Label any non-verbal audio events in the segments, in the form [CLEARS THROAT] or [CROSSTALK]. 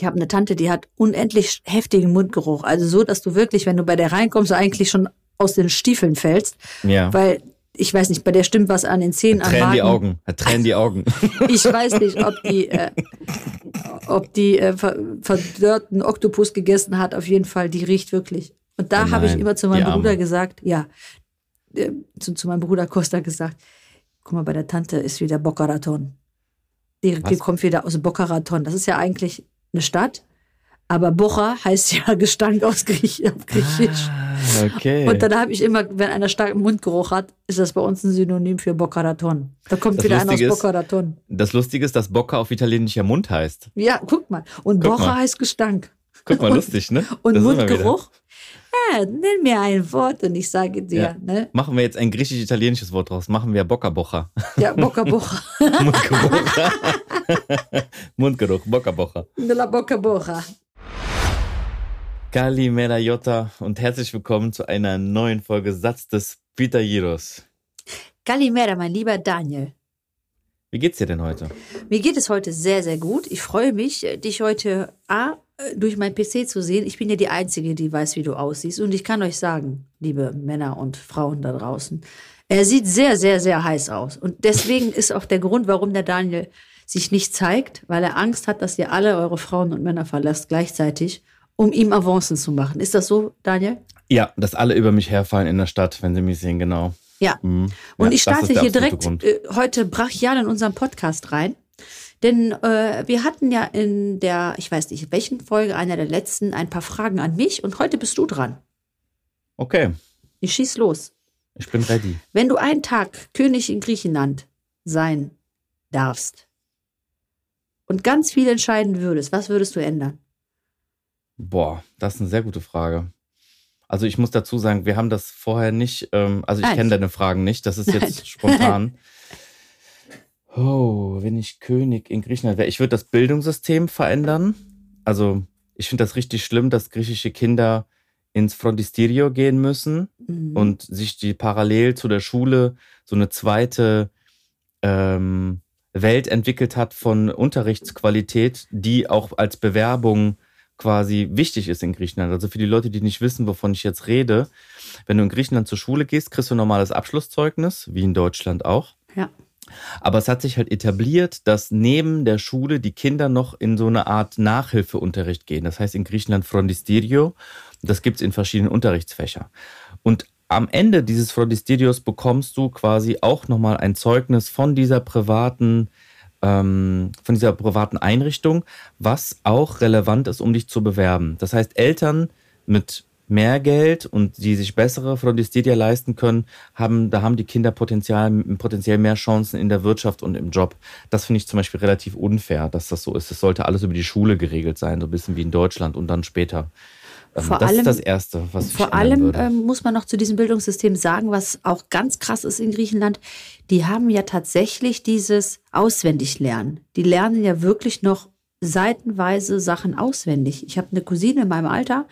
Ich habe eine Tante, die hat unendlich heftigen Mundgeruch. Also so, dass du wirklich, wenn du bei der reinkommst, eigentlich schon aus den Stiefeln fällst. Ja. Weil, ich weiß nicht, bei der stimmt was an den Zähnen, an Tränen die Magen. Augen. Hat Tränen die Augen. [LAUGHS] Ich weiß nicht, ob die, äh, ob die äh, ver verdörrten Oktopus gegessen hat. Auf jeden Fall, die riecht wirklich. Und da Oh habe ich immer zu die meinem. Bruder gesagt, ja, äh, zu, zu meinem Bruder Costa gesagt, guck mal, bei der Tante ist wieder Boca Raton. Die, die kommt wieder aus Boca Raton. Das ist ja eigentlich eine Stadt, aber Bocha heißt ja [LAUGHS] Gestank aus Griech auf Griechisch. Ah, okay. Und dann habe ich immer, wenn einer starken Mundgeruch hat, ist das bei uns ein Synonym für Boca Raton. Da kommt Das wieder einer aus Lustige ist- Boca Raton. das Lustige ist, dass Bocca auf Italienisch ja Mund heißt. Ja, guck mal. Und Guck Bocha mal. heißt Gestank. Guck mal, Und- lustig, ne? Und Da sind wir wieder. Mundgeruch? Ja, nenn mir ein Wort und ich sage dir, Ja. ne? Machen wir jetzt ein griechisch-italienisches Wort draus. Machen wir Bocca Bocha. Ja, Boca Bocha. [LAUGHS] Mundgeruch. [LAUGHS] Mundgeruch. De la Boca Bocha. Kalimera Jota und herzlich willkommen zu einer neuen Folge Satz des Pitajiros. Kalimera, mein lieber Daniel. Wie geht's dir denn heute? Mir geht es heute sehr, sehr gut. Ich freue mich, dich heute A, durch mein PC zu sehen. Ich bin ja die Einzige, die weiß, wie du aussiehst. Und ich kann euch sagen, liebe Männer und Frauen da draußen, er sieht sehr, sehr, sehr heiß aus. Und deswegen ist auch der Grund, warum der Daniel sich nicht zeigt, weil er Angst hat, dass ihr alle eure Frauen und Männer verlasst gleichzeitig, um ihm Avancen zu machen. Ist das so, Daniel? Ja, dass alle über mich herfallen in der Stadt, wenn sie mich sehen, genau. Ja. Mhm. Und Ja, ich starte hier direkt äh, heute brachial in unseren Podcast rein. Denn äh, wir hatten ja in der, ich weiß nicht, welchen Folge, einer der letzten, ein paar Fragen an mich und heute bist du dran. Okay, Ich schieß los. ich bin ready. Wenn du einen Tag König in Griechenland sein darfst und ganz viel entscheiden würdest, was würdest du ändern? Boah, das ist eine sehr gute Frage. Also ich muss dazu sagen, wir haben das vorher nicht, ähm, also ich kenne deine Fragen nicht, das ist [LAUGHS] jetzt Nein. spontan. [LAUGHS] Oh, wenn ich König in Griechenland wäre, ich würde das Bildungssystem verändern. Also ich finde das richtig schlimm, dass griechische Kinder ins Frontisterio gehen müssen Mhm. und sich die parallel zu der Schule so eine zweite ähm, Welt entwickelt hat von Unterrichtsqualität, die auch als Bewerbung quasi wichtig ist in Griechenland. Also für die Leute, die nicht wissen, wovon ich jetzt rede, wenn du in Griechenland zur Schule gehst, kriegst du ein normales Abschlusszeugnis, wie in Deutschland auch. Ja. Aber es hat sich halt etabliert, dass neben der Schule die Kinder noch in so eine Art Nachhilfeunterricht gehen. Das heißt in Griechenland Frondisterio. Das gibt's in verschiedenen Unterrichtsfächern. Und am Ende dieses Frontisterios bekommst du quasi auch nochmal ein Zeugnis von dieser privaten, ähm, von dieser privaten Einrichtung, was auch relevant ist, um dich zu bewerben. Das heißt, Eltern mit mehr Geld und die sich bessere Frontisteria leisten können, haben, da haben die Kinder potenziell, potenziell mehr Chancen in der Wirtschaft und im Job. Das finde ich zum Beispiel relativ unfair, dass das so ist. Es sollte alles über die Schule geregelt sein, so ein bisschen wie in Deutschland und dann später. Ähm, Vor das allem- ist das Erste, was ich Vor allem ähm, muss man noch zu diesem Bildungssystem sagen, was auch ganz krass ist in Griechenland. Die haben ja tatsächlich dieses Auswendiglernen. Die lernen ja wirklich noch seitenweise Sachen auswendig. Ich habe eine Cousine in meinem Alter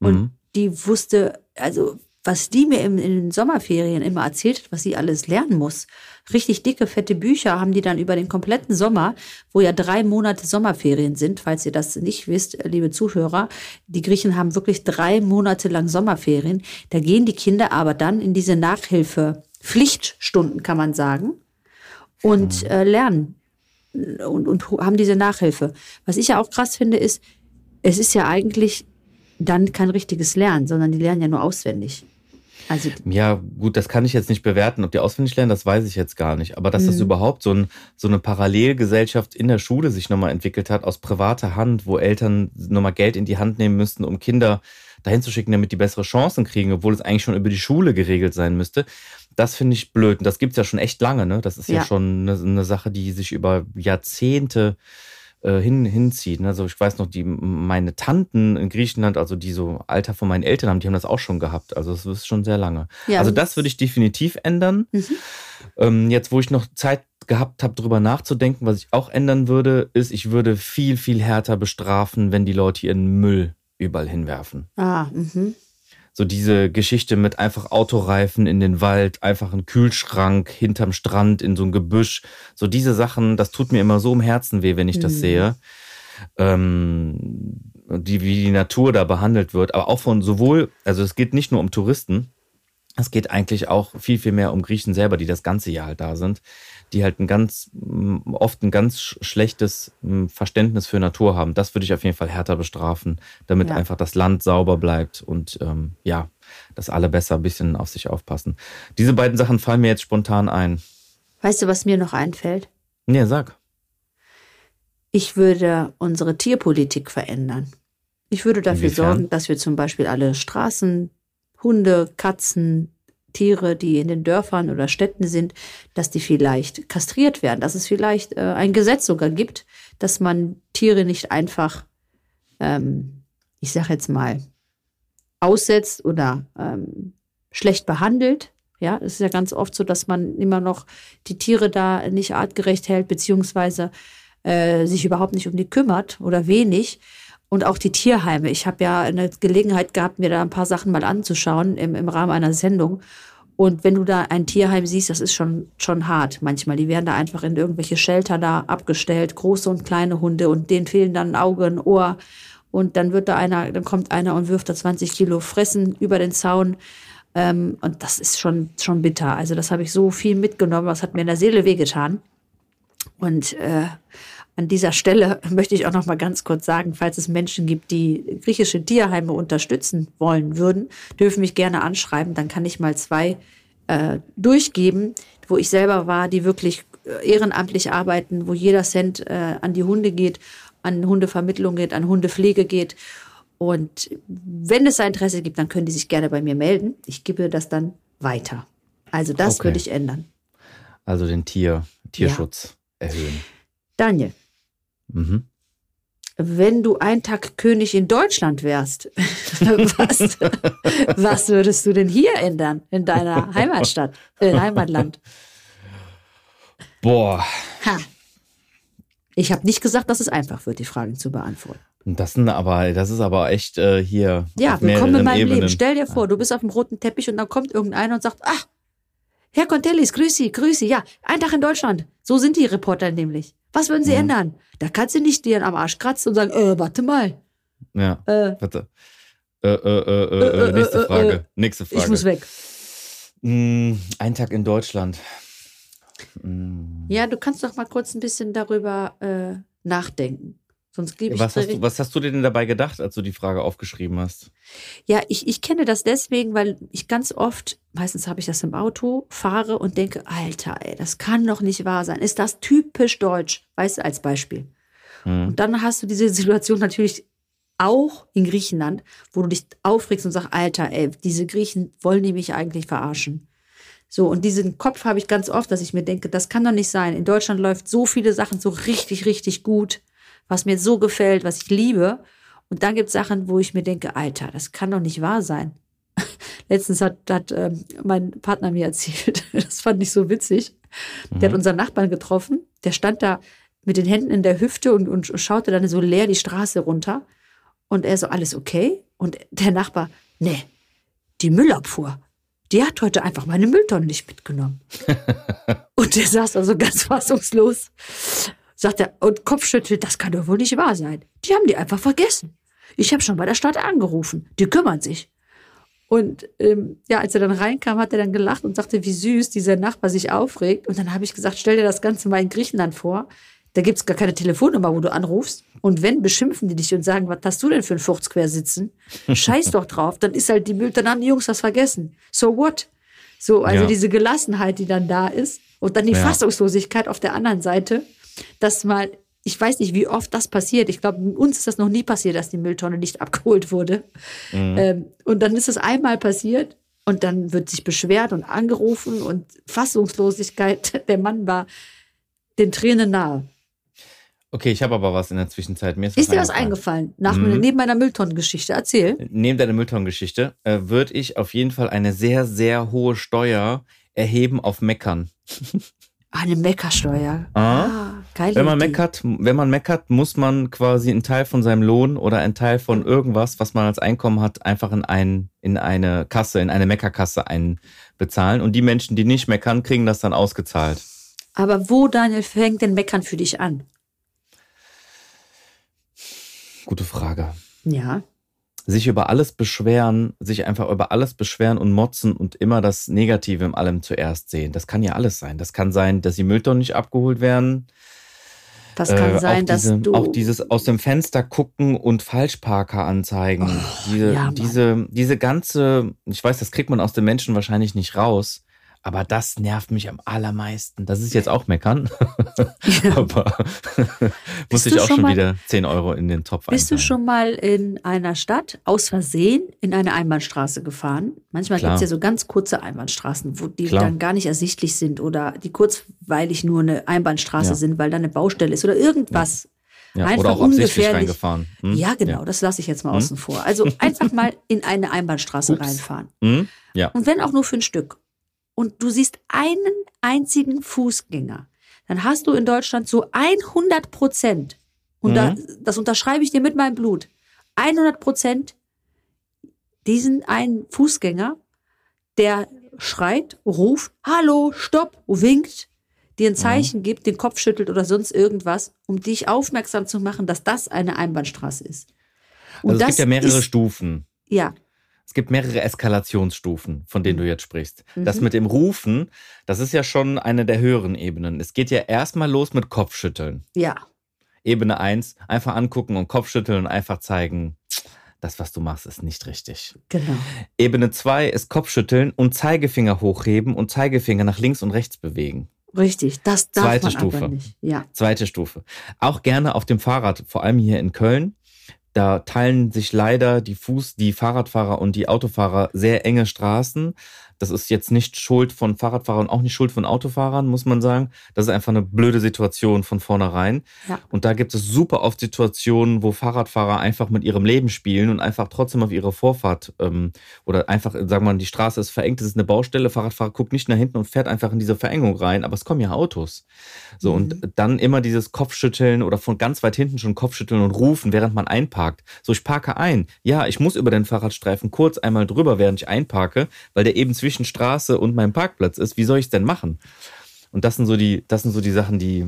und Mhm. Die wusste, also was die mir im, in den Sommerferien immer erzählt hat, was sie alles lernen muss. Richtig dicke, fette Bücher haben die dann über den kompletten Sommer, wo ja drei Monate Sommerferien sind, falls ihr das nicht wisst, äh, liebe Zuhörer. Die Griechen haben wirklich drei Monate lang Sommerferien. Da gehen die Kinder aber dann in diese Nachhilfe, Pflichtstunden kann man sagen, und äh, lernen und, und haben diese Nachhilfe. Was ich ja auch krass finde, ist, es ist ja eigentlich dann kein richtiges Lernen, sondern die lernen ja nur auswendig. Also Ja, gut, das kann ich jetzt nicht bewerten, ob die auswendig lernen, das weiß ich jetzt gar nicht. Aber dass das Mhm. überhaupt so, ein, so eine Parallelgesellschaft in der Schule sich nochmal entwickelt hat, aus privater Hand, wo Eltern nochmal Geld in die Hand nehmen müssten, um Kinder dahin zu schicken, damit die bessere Chancen kriegen, obwohl es eigentlich schon über die Schule geregelt sein müsste. Das finde ich blöd. Und das gibt's ja schon echt lange, ne? Das ist ja, Ja. schon eine, eine Sache, die sich über Jahrzehnte äh, hin, hinzieht. Also ich weiß noch, die meine Tanten in Griechenland, also die so Alter von meinen Eltern haben, die haben das auch schon gehabt. Also das ist schon sehr lange. Ja, also das würde ich definitiv ändern. Mhm. Ähm, jetzt, wo ich noch Zeit gehabt habe, drüber nachzudenken, was ich auch ändern würde, ist, ich würde viel, viel härter bestrafen, wenn die Leute ihren Müll überall hinwerfen. ah, mhm. So diese Geschichte mit einfach Autoreifen in den Wald, einfach ein Kühlschrank hinterm Strand in so ein Gebüsch. So diese Sachen, das tut mir immer so im Herzen weh, wenn ich das Mhm. sehe. ähm, die, wie die Natur da behandelt wird, aber auch von sowohl, also es geht nicht nur um Touristen, es geht eigentlich auch viel, viel mehr um Griechen selber, die das ganze Jahr halt da sind, die halt ein ganz, oft ein ganz schlechtes Verständnis für Natur haben. Das würde ich auf jeden Fall härter bestrafen, damit ja. einfach das Land sauber bleibt und ähm, ja, dass alle besser ein bisschen auf sich aufpassen. Diese beiden Sachen fallen mir jetzt spontan ein. Weißt du, was mir noch einfällt? Nee, sag. Ich würde unsere Tierpolitik verändern. Ich würde dafür Inwiefern? sorgen, dass wir zum Beispiel alle Straßen, Hunde, Katzen, Tiere, die in den Dörfern oder Städten sind, dass die vielleicht kastriert werden, dass es vielleicht äh, ein Gesetz sogar gibt, dass man Tiere nicht einfach, ähm, ich sage jetzt mal, aussetzt oder ähm, schlecht behandelt. Ja, es ist ja ganz oft so, dass man immer noch die Tiere da nicht artgerecht hält, beziehungsweise äh, sich überhaupt nicht um die kümmert oder wenig. Und auch die Tierheime. Ich habe ja eine Gelegenheit gehabt, mir da ein paar Sachen mal anzuschauen im, im Rahmen einer Sendung. Und wenn du da ein Tierheim siehst, das ist schon, schon hart manchmal. Die werden da einfach in irgendwelche Shelter da abgestellt, große und kleine Hunde und denen fehlen dann ein Auge, ein Ohr. Und dann wird da einer, dann kommt einer und wirft da 20 Kilo Fressen über den Zaun. Ähm, und das ist schon, schon bitter. Also das habe ich so viel mitgenommen, das hat mir in der Seele wehgetan. Und äh, an dieser Stelle möchte ich auch noch mal ganz kurz sagen, falls es Menschen gibt, die griechische Tierheime unterstützen wollen würden, dürfen mich gerne anschreiben. Dann kann ich mal zwei äh, durchgeben, wo ich selber war, die wirklich äh, ehrenamtlich arbeiten, wo jeder Cent äh, an die Hunde geht, an Hundevermittlung geht, an Hundepflege geht. Und wenn es ein Interesse gibt, dann können die sich gerne bei mir melden. Ich gebe das dann weiter. Also das okay. würde ich ändern. Also den Tier, Tierschutz ja. erhöhen. Daniel, Mhm. Wenn du ein Tag König in Deutschland wärst, [LAUGHS] was, was würdest du denn hier ändern in deiner [LAUGHS] Heimatstadt, äh, Heimatland? Boah. Ha. Ich habe nicht gesagt, dass es einfach wird, die Fragen zu beantworten. Das, sind aber, das ist aber echt äh, hier. Ja, willkommen in meinem Ebenen. Leben. Stell dir vor, du bist auf dem roten Teppich und dann kommt irgendeiner und sagt, ach, Herr Contellis, grüß Sie, grüß Sie. Ja, ein Tag in Deutschland. So sind die Reporter nämlich. Was würden sie mhm. ändern? Da kannst du nicht dir am Arsch kratzen und sagen, äh, warte mal. Ja, äh, warte. Äh, äh, äh, äh, äh nächste Frage. Nächste Frage. Ich muss weg. Mm, ein Tag in Deutschland. Mm. Ja, du kannst doch mal kurz ein bisschen darüber äh, nachdenken. Sonst gebe ich was hast, du, was hast du dir denn dabei gedacht, als du die Frage aufgeschrieben hast? Ja, ich, ich kenne das deswegen, weil ich ganz oft, meistens habe ich das im Auto, fahre und denke, Alter, ey, das kann doch nicht wahr sein. Ist das typisch deutsch? Weißt du, als Beispiel. Hm. Und dann hast du diese [LAUGHS] Situation natürlich auch in Griechenland, wo du dich aufregst und sagst, Alter, ey, diese Griechen wollen die mich eigentlich verarschen. So, und diesen Kopf habe ich ganz oft, dass ich mir denke, das kann doch nicht sein. In Deutschland läuft so viele Sachen so richtig, richtig gut was mir so gefällt, was ich liebe. Und dann gibt es Sachen, wo ich mir denke, Alter, das kann doch nicht wahr sein. [LAUGHS] Letztens hat, hat ähm, mein Partner mir [LAUGHS] erzählt, das fand ich so witzig. Mhm. Der hat mhm. unseren Nachbarn getroffen, der stand da mit den Händen in der Hüfte und, und schaute dann so leer die Straße runter. Und er so, alles okay? Und der Nachbar, nee, die Müllabfuhr, die hat heute einfach meine Mülltonnen nicht mitgenommen. [LAUGHS] und der saß also ganz fassungslos sagt er, und Kopfschüttelt, das kann doch wohl nicht wahr sein. Die haben die einfach vergessen. Ich habe schon bei der Stadt angerufen. Die kümmern sich. Und ähm, ja, als er dann reinkam, hat er dann gelacht und sagte, wie süß dieser Nachbar sich aufregt. Und dann habe ich gesagt, stell dir das Ganze mal in Griechenland vor. Da gibt's gar keine Telefonnummer, wo du anrufst. Und wenn, beschimpfen die dich und sagen, was hast du denn für ein Furz quer sitzen? Scheiß doch drauf. Dann ist halt die Müll, dann haben die Jungs das vergessen. So what? So, also ja. diese Gelassenheit, die dann da ist. Und dann die ja. Fassungslosigkeit auf der anderen Seite dass mal, ich weiß nicht, wie oft das passiert. Ich glaube, uns ist das noch nie passiert, dass die Mülltonne nicht [LAUGHS] abgeholt wurde. Mhm. Ähm, und dann ist es einmal passiert und dann wird sich beschwert und angerufen und Fassungslosigkeit. [LAUGHS] Der Mann war den Tränen nahe. Okay, ich habe aber was in der Zwischenzeit. Mir ist, ist dir was eingefallen? Nach, mhm. Neben meiner Mülltonnengeschichte. Erzähl. Neben deiner Mülltonnengeschichte äh, würde ich auf jeden Fall eine sehr, sehr hohe Steuer erheben auf Meckern. [LAUGHS] Eine Meckersteuer. Ah, ah geile wenn man Idee. meckert, wenn man meckert, muss man quasi einen Teil von seinem Lohn oder einen Teil von irgendwas, was man als Einkommen hat, einfach in ein, in eine Kasse, in eine Meckerkasse einbezahlen. Und die Menschen, die nicht meckern, kriegen das dann ausgezahlt. Aber wo, Daniel, fängt denn Meckern für dich an? Gute Frage. Ja. Sich über alles beschweren, sich einfach über alles beschweren und motzen und immer das Negative in allem zuerst sehen. Das kann ja alles sein. Das kann sein, dass die Mülltonnen nicht abgeholt werden. Das kann Äh, sein, dass diese, du. Auch dieses aus dem Fenster gucken und Falschparker anzeigen. diese, Oh, ja, Mann. diese, diese ganze, ich weiß, das kriegt man aus den Menschen wahrscheinlich nicht raus, aber das nervt mich am allermeisten. Das ist jetzt auch meckern, [LAUGHS] [LAUGHS] aber muss ich auch schon mal- wieder 10 Euro in den Topf Bist du schon mal in einer Stadt aus Versehen in eine Einbahnstraße gefahren? Manchmal gibt es ja so ganz kurze Einbahnstraßen, wo die Klar. dann gar nicht ersichtlich sind oder die kurzweilig nur eine Einbahnstraße Ja. sind, weil da eine Baustelle ist oder irgendwas. ja, einfach oder auch ungefährlich. reingefahren. Hm? Ja, genau, das lasse ich jetzt mal außen vor. Also einfach mal in eine Einbahnstraße Ups. reinfahren. Hm? Ja. Und wenn auch nur für ein Stück. Und du siehst einen einzigen Fußgänger, dann hast du in Deutschland zu 100 Prozent, und da, Mhm. das unterschreibe ich dir mit meinem Blut, 100 Prozent diesen einen Fußgänger, der schreit, ruft, hallo, stopp, winkt, dir ein Mhm. Zeichen gibt, den Kopf schüttelt oder sonst irgendwas, um dich aufmerksam zu machen, dass das eine Einbahnstraße ist. Und Also es gibt ja mehrere ist, Stufen. Ja, Es gibt mehrere Eskalationsstufen, von denen du jetzt sprichst. Das Mhm. mit dem Rufen, das ist ja schon eine der höheren Ebenen. Es geht ja erstmal los mit Kopfschütteln. ja, Ebene 1, einfach angucken und Kopfschütteln und einfach zeigen, das, was du machst, ist nicht richtig. genau. Ebene 2 ist Kopfschütteln und Zeigefinger hochheben und Zeigefinger nach links und rechts bewegen. Richtig, das darf Zweite man Stufe. aber nicht. Ja, Zweite Stufe. Auch gerne auf dem Fahrrad, vor allem hier in Köln. Da teilen sich leider die Fuß-, die Fahrradfahrer und die Autofahrer sehr enge Straßen. Das ist jetzt nicht Schuld von Fahrradfahrern, auch nicht Schuld von Autofahrern, muss man sagen. Das ist einfach eine blöde Situation von vornherein. ja, Und da gibt es super oft Situationen, wo Fahrradfahrer einfach mit ihrem Leben spielen und einfach trotzdem auf ihre Vorfahrt ähm, oder einfach, sagen wir mal, die Straße ist verengt, es ist eine Baustelle, Fahrradfahrer guckt nicht nach hinten und fährt einfach in diese Verengung rein, aber es kommen ja Autos. So, Mhm. und dann immer dieses Kopfschütteln oder von ganz weit hinten schon Kopfschütteln und rufen, während man einparkt. So, ich parke ein. Ja, ich muss über den Fahrradstreifen kurz einmal drüber, während ich einparke, weil der eben zwischen Straße und meinem Parkplatz ist. Wie soll ich es denn machen? Und das sind so die, das sind so die Sachen, die,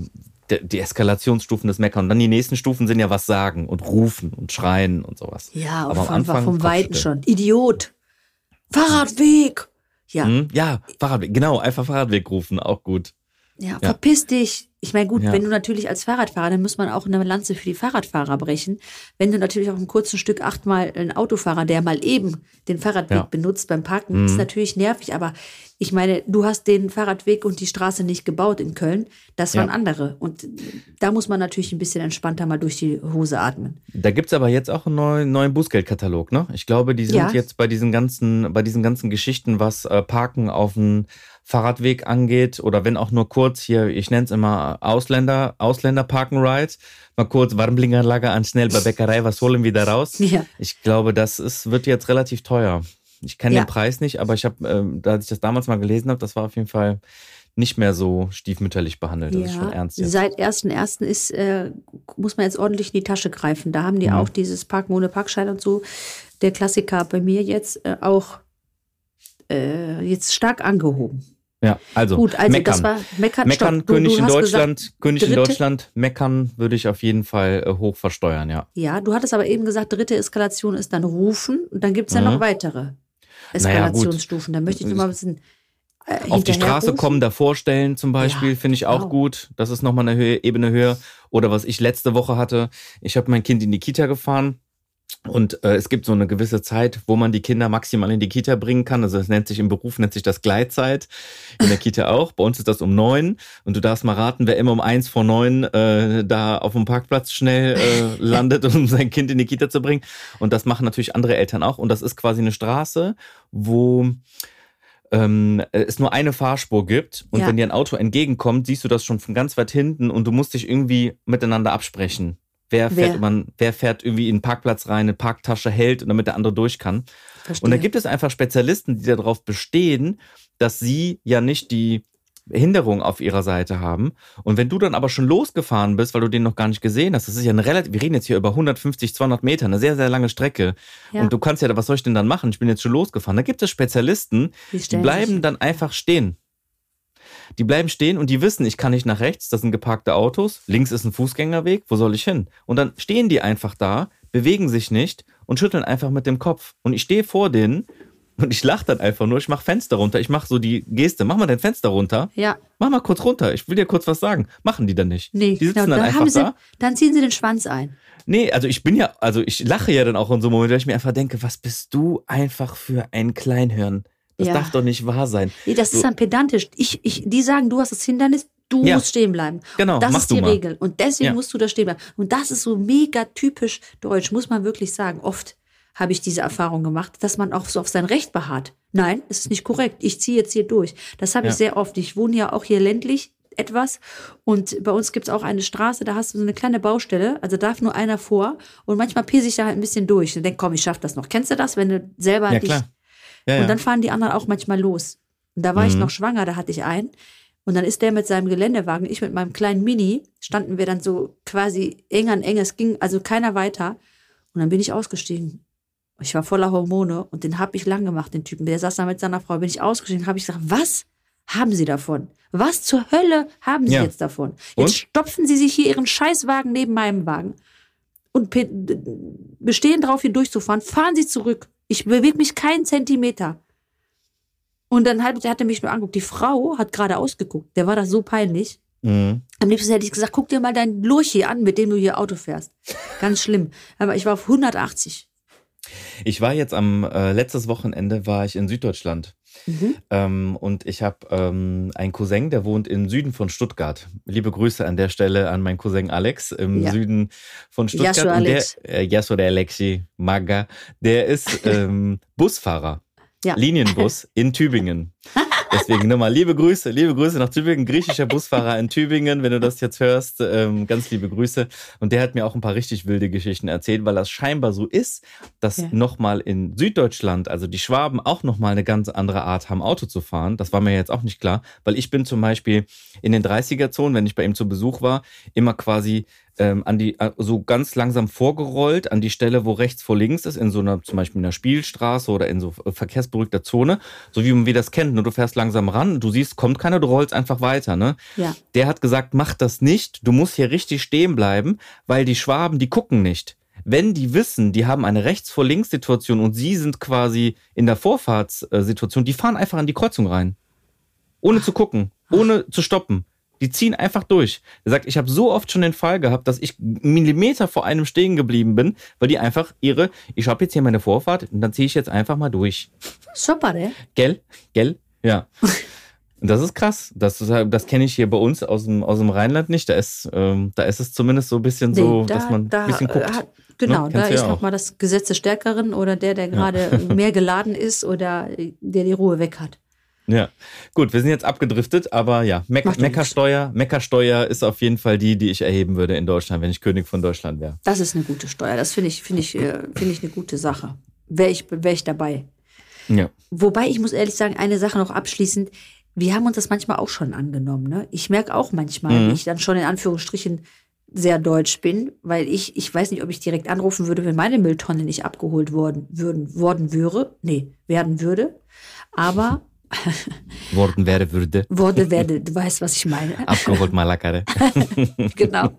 die, Eskalationsstufen des Meckern. Und dann die nächsten Stufen sind ja was sagen und rufen und schreien und sowas. ja, Aber auf am einfach Anfang vom Weiten schon. Idiot. Fahrradweg. Ja, Hm? Ja, Fahrradweg, genau, einfach Fahrradweg rufen, auch gut. ja, verpiss dich. Ich meine, gut, Ja. wenn du natürlich als Fahrradfahrer, dann muss man auch eine Lanze für die Fahrradfahrer brechen. Wenn du natürlich auf einem kurzen Stück achtmal einen Autofahrer, der mal eben den Fahrradweg Ja. benutzt beim Parken, ist natürlich nervig. Aber ich meine, du hast den Fahrradweg und die Straße nicht gebaut in Köln. Das waren Ja. andere. Und da muss man natürlich ein bisschen entspannter mal durch die Hose atmen. Da gibt's aber jetzt auch einen neuen, neuen Bußgeldkatalog, ne? Ich glaube, die sind jetzt bei diesen ganzen, bei diesen ganzen Geschichten, was äh, Parken auf dem Fahrradweg angeht, oder wenn auch nur kurz hier, ich nenne es immer Ausländer, Ausländer Parken Ride, mal kurz Warmblinganlage an, schnell bei Bäckerei, was holen wir da raus? [LAUGHS] Ja. Ich glaube, das ist, wird jetzt relativ teuer. Ich kenne Ja. den Preis nicht, aber ich habe, ähm, da als ich das damals mal gelesen habe, das war auf jeden Fall nicht mehr so stiefmütterlich behandelt. Das ist schon ernst jetzt. Seit 1.1. ist, äh, muss man jetzt ordentlich in die Tasche greifen. Da haben die Mhm. auch dieses Parken ohne Parkschein und so. Der Klassiker bei mir jetzt äh, auch äh, jetzt stark angehoben. Ja, also, Gut, also meckern. das war Meckern. Meckern, Stopp, König du in Deutschland, Gesagt, König in dritte- Deutschland, meckern würde ich auf jeden Fall äh, hoch versteuern, ja. ja, du hattest aber eben gesagt, dritte Eskalation ist dann Rufen und dann gibt es ja Mhm. noch weitere Naja. Eskalationsstufen. da möchte ich nur mal ein bisschen äh, Auf die Straße rufen. kommen, davor stellen zum Beispiel, Ja, finde ich auch genau. gut. Das ist nochmal eine Höhe, Ebene höher. Oder was ich letzte Woche hatte, ich habe mein Kind in die Kita gefahren. Und äh, es gibt so eine gewisse Zeit, wo man die Kinder maximal in die Kita bringen kann. Also es nennt sich im Beruf, nennt sich das Gleitzeit. In der Kita auch. Bei uns ist das um neun. Und du darfst mal raten, wer immer um eins vor neun äh, da auf dem Parkplatz schnell äh, [LAUGHS] landet, um sein Kind in die Kita zu bringen. Und das machen natürlich andere Eltern auch. Und das ist quasi eine Straße, wo ähm, es nur eine Fahrspur gibt und Ja. wenn dir ein Auto entgegenkommt, siehst du das schon von ganz weit hinten und du musst dich irgendwie miteinander absprechen. Wer fährt, Wer? Man, wer fährt irgendwie in den Parkplatz rein, eine Parktasche hält, damit der andere durch kann. Verstehe. Und da gibt es einfach Spezialisten, die darauf bestehen, dass sie ja nicht die Hinderung auf ihrer Seite haben. Und wenn du dann aber schon losgefahren bist, weil du den noch gar nicht gesehen hast, das ist ja eine relativ, wir reden jetzt hier über 150, 200 Meter, eine sehr, sehr lange Strecke. Ja. Und du kannst ja, was soll ich denn dann machen? Ich bin jetzt schon losgefahren. Da gibt es Spezialisten, Die die bleiben sich- dann einfach stehen. Die bleiben stehen und die wissen, ich kann nicht nach rechts, das sind geparkte Autos, links ist ein Fußgängerweg, wo soll ich hin? Und dann stehen die einfach da, bewegen sich nicht und schütteln einfach mit dem Kopf. Und ich stehe vor denen und ich lache dann einfach nur, ich mache Fenster runter, ich mache so die Geste, mach mal dein Fenster runter. Ja. Mach mal kurz runter, ich will dir kurz was sagen. Machen die dann nicht. Nee, die sitzen genau. dann, dann, einfach sie, da. dann ziehen sie den Schwanz ein. Nee, also ich bin ja, also ich lache ja dann auch in so Momenten, weil ich mir einfach denke, was bist du einfach für ein Kleinhirn? Das Ja. darf doch nicht wahr sein. Nee, das ist dann pedantisch. Ich, ich, die sagen, du hast das Hindernis, du Ja. musst stehen bleiben. Genau, das mach ist die. Regel. Und deswegen Ja. musst du da stehen bleiben. Und das ist so mega typisch deutsch, muss man wirklich sagen. Oft habe ich diese Erfahrung gemacht, dass man auch so auf sein Recht beharrt. Nein, es ist nicht korrekt. Ich ziehe jetzt hier durch. Das habe ich sehr oft. Ich wohne ja auch hier ländlich etwas und bei uns gibt es auch eine Straße, da hast du so eine kleine Baustelle, also darf nur einer vor und manchmal pisse ich da halt ein bisschen durch und denk, komm, ich schaff das noch. Kennst du das, wenn du selber Ja, dich klar. Ja, und dann fahren die anderen auch manchmal los. Und da war ich Mhm. noch schwanger, da hatte ich einen. Und dann ist der mit seinem Geländewagen, ich mit meinem kleinen Mini, standen wir dann so quasi eng an eng. Es ging also keiner weiter. Und dann bin ich ausgestiegen. Ich war voller Hormone und den hab ich lang gemacht, den Typen. Der saß da mit seiner Frau. Bin ich ausgestiegen, habe ich gesagt, was haben Sie davon? Was zur Hölle haben Sie Ja. jetzt davon? Jetzt Und? stopfen Sie sich hier Ihren Scheißwagen neben meinem Wagen und bestehen darauf, hier durchzufahren. Fahren Sie zurück. Ich bewege mich keinen Zentimeter. Und dann hat, hat er mich nur angeguckt. Die Frau hat gerade ausgeguckt. Der war das so peinlich. Mhm. Am liebsten hätte ich gesagt, guck dir mal dein Lurch hier an, mit dem du hier Auto fährst. Ganz schlimm. Aber ich war auf 180. Ich war jetzt am äh, letztes Wochenende war ich in Süddeutschland Mhm. ähm, und ich habe ähm, einen Cousin, der wohnt im Süden von Stuttgart. Liebe Grüße an der Stelle an meinen Cousin Alex im Ja. Süden von Stuttgart. Und der, äh, Yasso der Alexi Maga, der ist [LAUGHS] ähm, Busfahrer. Ja. Linienbus in Tübingen. [LAUGHS] Deswegen nochmal liebe Grüße, liebe Grüße nach Tübingen. Griechischer Busfahrer in Tübingen, wenn du das jetzt hörst, ähm, ganz liebe Grüße. Und der hat mir auch ein paar richtig wilde Geschichten erzählt, weil das scheinbar so ist, dass Ja. nochmal in Süddeutschland, also die Schwaben auch nochmal eine ganz andere Art haben, Auto zu fahren. Das war mir jetzt auch nicht klar, weil ich bin zum Beispiel in den 30er-Zonen, wenn ich bei ihm zu Besuch war, immer quasi ähm, an die, äh, so ganz langsam vorgerollt an die Stelle, wo rechts vor links ist, in so einer, zum Beispiel in einer Spielstraße oder in so äh, verkehrsberuhigter Zone, so wie man wie das kennt. Nur du fährst langsam ran, du siehst, kommt keiner, du rollst einfach weiter, ne? Ja. Der hat gesagt, mach das nicht, du musst hier richtig stehen bleiben, weil die Schwaben, die gucken nicht. Wenn die wissen, die haben eine rechts vor links Situation und sie sind quasi in der Vorfahrtssituation, die fahren einfach an die Kreuzung rein. Ohne zu gucken, ohne zu stoppen. Die ziehen einfach durch. Er sagt, ich habe so oft schon den Fall gehabt, dass ich Millimeter vor einem stehen geblieben bin, weil die einfach ihre, ich habe jetzt hier meine Vorfahrt und dann ziehe ich jetzt einfach mal durch. Super, ne? Gell? Gell? Ja. Und das ist krass. Das, ist halt- das kenne ich hier bei uns aus dem, aus dem Rheinland nicht. Da ist, ähm, da ist es zumindest so ein bisschen so, da, dass man da, ein bisschen guckt. hat- Genau, Ne? da ist ja nochmal das Gesetz des Stärkeren oder der, der gerade [LAUGHS] mehr geladen ist oder der die Ruhe weg hat. Ja, gut, wir sind jetzt abgedriftet, aber ja, doch Meckersteuer, Meckersteuer ist auf jeden Fall die, die ich erheben würde in Deutschland, wenn ich König von Deutschland wäre. Das ist eine gute Steuer. Das finde ich, finde ich, äh, finde ich eine gute Sache. Wäre ich, wär ich dabei. Ja. Wobei ich muss ehrlich sagen, eine Sache noch abschließend. Wir haben uns das manchmal auch schon angenommen. Ne? Ich merke auch manchmal, Mhm. wie ich dann schon in Anführungsstrichen sehr deutsch bin, weil ich, ich weiß nicht, ob ich direkt anrufen würde, wenn meine Mülltonne nicht abgeholt worden, würden, worden wäre. Nee, werden würde. Aber [LAUGHS] Worden wäre würde. wurde, werde, du weißt, was ich meine. [LAUGHS] Abgeholt Malakare. [LAUGHS] genau.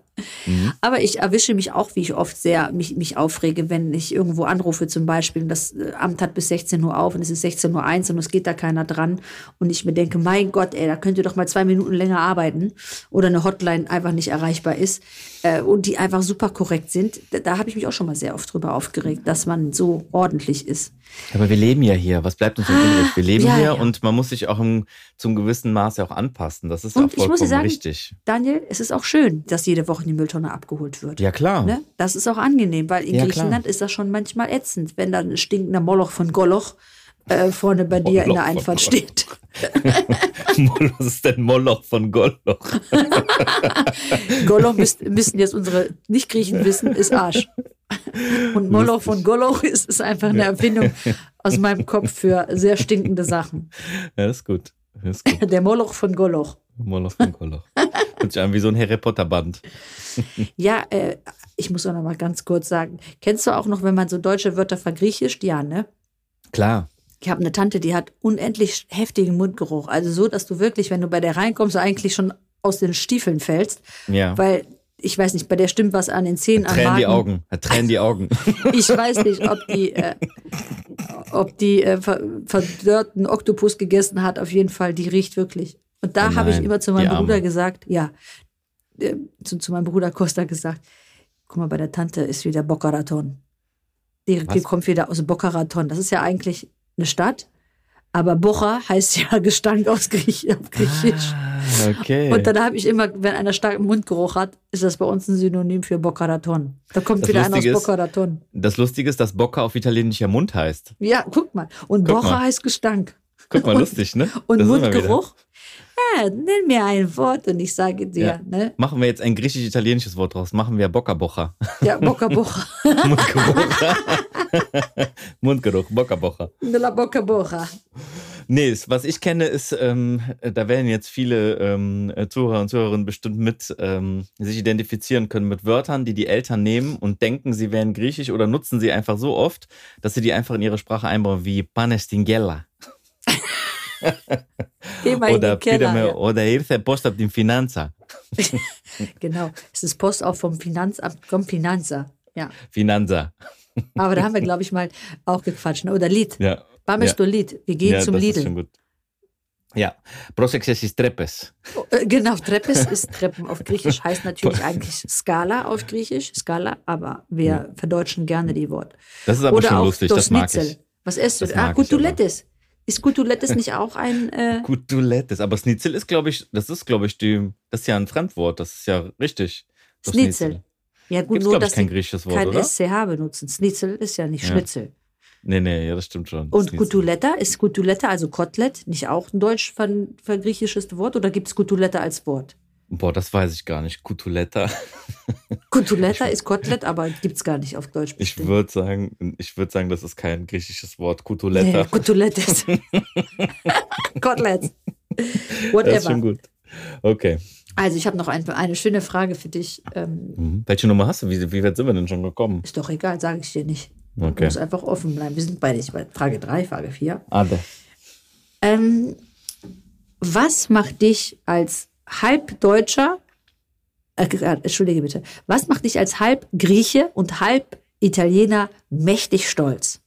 Mhm. Aber ich erwische mich auch, wie ich oft sehr mich, mich aufrege, wenn ich irgendwo anrufe zum Beispiel und das äh, Amt hat bis 16 Uhr auf und es ist 16.01 Uhr und es geht da keiner dran und ich mir denke, mein Gott, ey, da könnt ihr doch mal zwei Minuten länger arbeiten oder eine Hotline einfach nicht erreichbar ist äh, und die einfach super korrekt sind. Da, da habe ich mich auch schon mal sehr oft drüber aufgeregt, dass man so ordentlich ist. Aber wir leben ja hier. Was bleibt uns denn übrig? Wir leben Ja, hier ja. und man muss sich auch im, zum gewissen Maße auch anpassen. Das ist ja Und auch ich muss vollkommen sagen, richtig. Daniel, es ist auch schön, dass jede Woche die Mülltonne abgeholt wird. Ja, klar. Ne? Das ist auch angenehm, weil in Ja, Griechenland ist das schon manchmal ätzend, wenn dann ein stinkender Moloch von Goloch äh, vorne bei dir in Moloch der Einfahrt Goloch. steht. [LAUGHS] Was ist denn Moloch von? [LAUGHS] Goloch müsst, müssen jetzt unsere Nicht-Griechen wissen, ist Arsch. Und Moloch von Goloch [LAUGHS] ist, ist einfach eine Erfindung [LAUGHS] aus meinem Kopf für sehr stinkende Sachen. Ja, das ist gut. Ist gut. [LAUGHS] Der Moloch von Goloch. Moloch von Golloch. Hört sich an wie so ein Harry Potter Band. Ja, äh, ich muss auch noch mal ganz kurz sagen, kennst du auch noch, wenn man so deutsche Wörter vergriechischt? Ja, ne? Klar. Ich habe eine Tante, die hat unendlich heftigen Mundgeruch. Also so, dass du wirklich, wenn du bei der reinkommst, eigentlich schon aus den Stiefeln fällst. Ja. Weil, ich weiß nicht, bei der stimmt was an den Zähnen, Tränen die Magen. Augen. Er tränen die Augen. [LAUGHS] Ich weiß nicht, ob die, äh, ob die äh, ver verdörrten Oktopus gegessen hat. Auf jeden Fall, die riecht wirklich. Und da Oh habe ich immer zu die meinem. Bruder gesagt, ja, äh, zu, zu meinem Bruder Costa gesagt, guck mal, bei der Tante ist wieder Boca Raton. Die, die kommt wieder aus Boca Raton. Das ist ja eigentlich eine Stadt, aber Bocha heißt ja [LAUGHS] Gestank aus Griech auf Griechisch. Ah, okay. Und dann habe ich immer, wenn einer starken Mundgeruch hat, ist das bei uns ein Synonym für Boca Raton. Da kommt Das wieder einer aus Lustige ist- Boca Raton. das Lustige ist, dass Bocca auf Italienisch ja Mund heißt. Ja, guck mal. Und Guck Bocha mal. heißt Gestank. Guck mal, [LAUGHS] Und- lustig, ne? Und wieder- Mundgeruch? Ja, nenn mir ein Wort und ich sage dir, Ja. ne? Machen wir jetzt ein griechisch-italienisches Wort draus. Machen wir Bocca Bocha. Ja, Boca Bocha. [LAUGHS] Mundgeruch. [LAUGHS] Mundgeruch, Bocca Bocha. De la Boca Bocha. Nee, was ich kenne, ist, ähm, da werden jetzt viele ähm, Zuhörer und Zuhörerinnen bestimmt mit ähm, sich identifizieren können mit Wörtern, die die Eltern nehmen und denken, sie wären griechisch oder nutzen sie einfach so oft, dass sie die einfach in ihre Sprache einbauen, wie Panestingella [LAUGHS] oder pídeme- Ja. oder irse posta din finanza. [LAUGHS] Genau. Es ist Post auch vom Finanzamt, vom Finanza. Ja. Finanza. Aber da haben wir, glaube ich, mal auch gequatscht. Ne? Oder Lied. Ja. Bames Ja. Lied. Wir gehen ja, zum das ist Lidl. schon gut. Ja, prosexesis trepes. Oh, äh, Genau, Treppes ist Treppen auf Griechisch, [LAUGHS] heißt natürlich eigentlich Skala auf Griechisch, Skala, aber wir verdeutschen gerne die Wort. Das ist aber Oder schon lustig, das mag Schnitzel. ich. Was isst du? Ah, Gutulettes. Ist Gutulettes nicht auch ein. Äh, [LAUGHS] Gutulettes. Aber Schnitzel ist, glaube ich, das ist, glaube ich, die, das ist ja ein Fremdwort. Das ist ja richtig. Das Schnitzel. Ja, gut, Gibt es, nur dass ich, kein griechisches Wort, kein oder? SCH benutzen. Schnitzel ist ja nicht Ja. Schnitzel. Nee, nee, ja, das stimmt schon. Und Schnitzel. Gutuletta, ist Gutuletta, also Kotelett, nicht auch ein deutsch ver vergriechisches Wort oder gibt es Gutuletta als Wort? Boah, das weiß ich gar nicht. Gutuletta. [LAUGHS] Gutuletta ist Kotelett, aber gibt es gar nicht auf Deutsch. Ich bestimmt. würde sagen, ich würde sagen, das ist kein griechisches Wort. Nee, Gutuletta. Gutulettes. [LAUGHS] [LAUGHS] Kotelett. das ist Whatever. schon gut. Okay. Also ich habe noch ein, eine schöne Frage für dich. Ähm, Mhm. Welche Nummer hast du? Wie, wie weit sind wir denn schon gekommen? ist doch egal, sage ich dir nicht. Du Okay. musst einfach offen bleiben. Wir sind beide nicht bei Frage 3, Frage 4. Ade. Ähm, was macht dich als Halbdeutscher, äh, äh, entschuldige bitte, was macht dich als Halbgrieche und Halbitaliener mächtig stolz?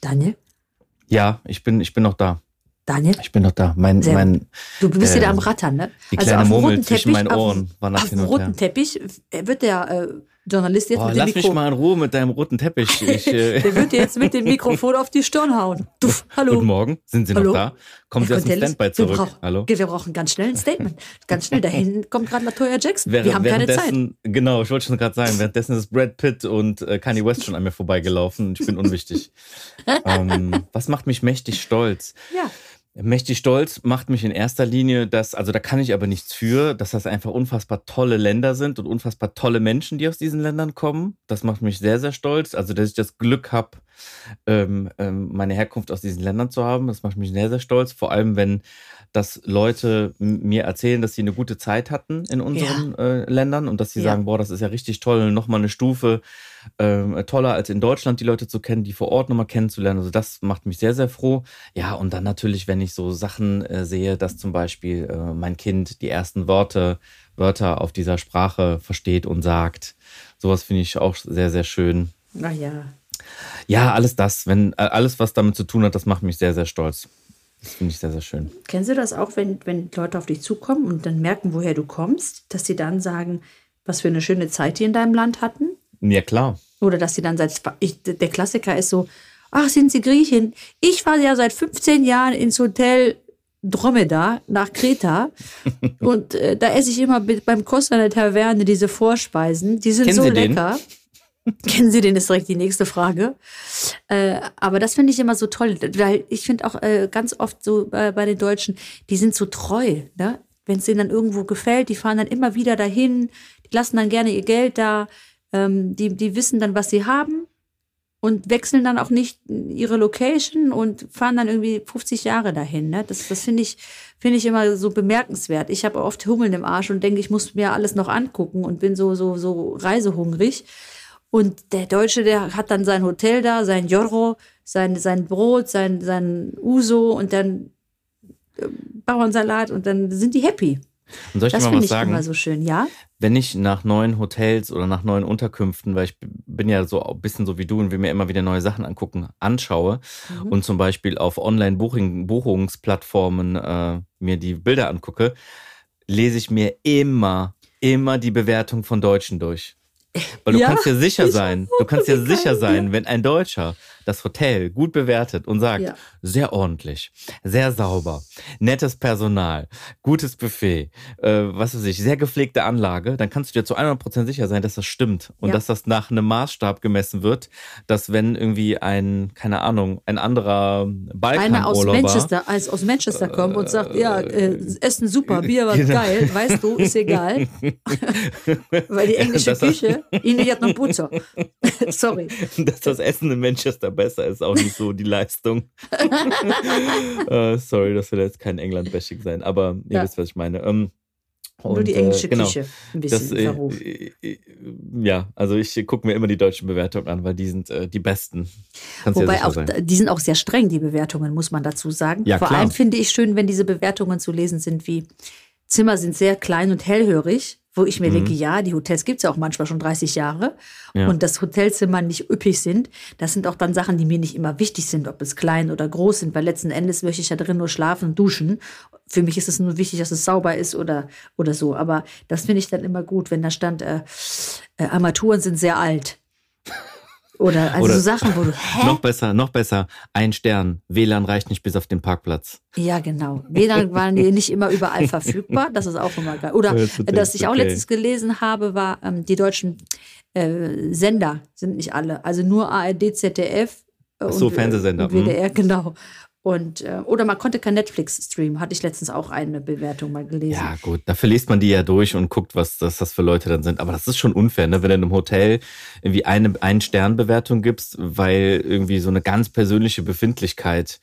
Daniel? Ja, ich bin, ich bin noch da. Daniel? Ich bin noch da. Mein, Sehr mein, Du bist Äh, wieder am Rattern, ne? die kleine auf dem Murmel roten zwischen meinen auf- Ohren wandert Auf hin dem roten. Teppich wird der äh, Journalist jetzt Boah, mit dem lass mich Mikro. mal in Ruhe mit deinem roten Teppich. [LAUGHS] Ich, äh, Der wird dir jetzt mit dem Mikrofon auf die Stirn hauen. Duff, hallo. Guten Morgen. Sind Sie Hallo? noch da? Kommen Sie aus dem Standby wir zurück? brauchen- Hallo? Wir brauchen ganz schnell ein Statement. Ganz schnell. Da [LAUGHS] hinten kommt gerade Latoya Jackson. Während- wir haben keine Zeit. Genau, ich wollte schon gerade sagen, währenddessen ist Brad Pitt und äh, Kanye West schon an mir vorbeigelaufen ich bin unwichtig. [LAUGHS] ähm, was macht mich mächtig stolz? Ja. Mächtig stolz macht mich in erster Linie, dass, also da kann ich aber nichts für, dass das einfach unfassbar tolle Länder sind und unfassbar tolle Menschen, die aus diesen Ländern kommen. Das macht mich sehr, sehr stolz. Also, dass ich das Glück habe, ähm, ähm, meine Herkunft aus diesen Ländern zu haben, das macht mich sehr, sehr stolz. Vor allem, wenn das Leute mir erzählen, dass sie eine gute Zeit hatten in unseren äh, Ländern und dass sie Ja. sagen, boah, das ist ja richtig toll, nochmal eine Stufe ähm, toller als in Deutschland, die Leute zu kennen, die vor Ort nochmal kennenzulernen. Also das macht mich sehr, sehr froh. Ja, und dann natürlich, wenn ich so Sachen äh, sehe, dass zum Beispiel äh, mein Kind die ersten Worte, Wörter auf dieser Sprache versteht und sagt. Sowas finde ich auch sehr, sehr schön. Naja. Ja, alles das, wenn äh, alles, was damit zu tun hat, das macht mich sehr, sehr stolz. Das finde ich sehr, sehr schön. Kennen Sie das auch, wenn, wenn Leute auf dich zukommen und dann merken, woher du kommst, dass sie dann sagen, was für eine schöne Zeit die in deinem Land hatten? Ja, klar. Oder dass sie dann seit, ich, der Klassiker ist so, ach, sind Sie Griechin? Ich war ja seit 15 Jahren ins Hotel Dromedar nach Kreta [LAUGHS] und äh, da esse ich immer beim Costa der Taverne diese Vorspeisen. Die sind Kennen so Sie den? [LAUGHS] Kennen Sie den, ist direkt die nächste Frage. Äh, aber das finde ich immer so toll, weil ich finde auch äh, ganz oft so äh, bei den Deutschen, die sind so treu. Ne? Wenn es denen dann irgendwo gefällt, die fahren dann immer wieder dahin, die lassen dann gerne ihr Geld da, ähm, die, die wissen dann, was sie haben und wechseln dann auch nicht ihre Location und fahren dann irgendwie 50 Jahre dahin. Ne? Das, das finde ich, finde ich immer so bemerkenswert. Ich habe oft Hummeln im Arsch und denke, ich muss mir alles noch angucken und bin so, so, so reisehungrig. Und der Deutsche, der hat dann sein Hotel da, sein Jorro, sein, sein Brot, sein, sein Uso und dann äh, Bauernsalat und dann sind die happy. Und soll ich Das mal was ich sagen? immer so schön, ja? Wenn ich nach neuen Hotels oder nach neuen Unterkünften, weil ich bin ja so ein bisschen so wie du und will mir immer wieder neue Sachen angucken, anschaue Mhm. und zum Beispiel auf Online-Buchungsplattformen äh, mir die Bilder angucke, lese ich mir immer, immer die Bewertung von Deutschen durch. Weil du Ja, kannst dir sicher ich sein, du kannst geil, sicher sein, wenn ein Deutscher das Hotel gut bewertet und sagt, Ja. sehr ordentlich, sehr sauber, nettes Personal, gutes Buffet, äh, was weiß ich, sehr gepflegte Anlage, dann kannst du dir zu 100% sicher sein, dass das stimmt und Ja. dass das nach einem Maßstab gemessen wird, dass wenn irgendwie ein, keine Ahnung, ein anderer Einer aus Balkanurlauber Manchester, als aus Manchester kommt und sagt, ja, äh, Essen super, Bier war Genau. geil, weißt du, ist egal. [LAUGHS] Weil die englische Das- Küche, ihnen hat noch Puzzo. [LAUGHS] Sorry. dass das Essen in Manchester besser ist, auch nicht so die Leistung. [LAUGHS] äh, sorry, das will jetzt kein England-Bashing sein, aber ihr Ja. wisst, was ich meine. Ähm, Nur und, die englische äh, genau, Küche ein Das, bisschen äh, verruft. äh, äh, ja, also ich gucke mir immer die deutschen Bewertungen an, weil die sind äh, die besten. Kannst Wobei sicher auch, sein. die sind auch sehr streng, die Bewertungen, muss man dazu sagen. Ja, Vor klar. allem finde ich schön, wenn diese Bewertungen zu lesen sind wie Zimmer sind sehr klein und hellhörig, wo ich mir Mhm. denke, ja, die Hotels gibt es ja auch manchmal schon 30 Jahre Ja. und dass Hotelzimmer nicht üppig sind, das sind auch dann Sachen, die mir nicht immer wichtig sind, ob es klein oder groß sind, weil letzten Endes möchte ich ja drin nur schlafen und duschen. Für mich ist es nur wichtig, dass es sauber ist oder, oder so. Aber das finde ich dann immer gut, wenn da stand, äh, äh, Armaturen sind sehr alt. Oder also Oder- so Sachen, wo du, hä? Noch besser, noch besser. Ein Stern. WLAN reicht nicht bis auf den Parkplatz. Ja, genau. WLAN waren die nicht immer überall verfügbar. Das ist auch immer geil. Oder dass du, ich auch okay. letztens gelesen habe, war, ähm, die deutschen äh, Sender sind nicht alle. Also nur ARD, ZDF. Äh, Ach so, und, äh, Fernsehsender, Und WDR, genau. Und, äh, oder man konnte kein Netflix streamen. Hatte ich letztens auch eine Bewertung mal gelesen. Ja, gut, dafür liest man die ja durch und guckt, was das, das für Leute dann sind. Aber das ist schon unfair, ne? wenn du in einem Hotel irgendwie eine Ein-Stern-Bewertung gibst, weil irgendwie so eine ganz persönliche Befindlichkeit,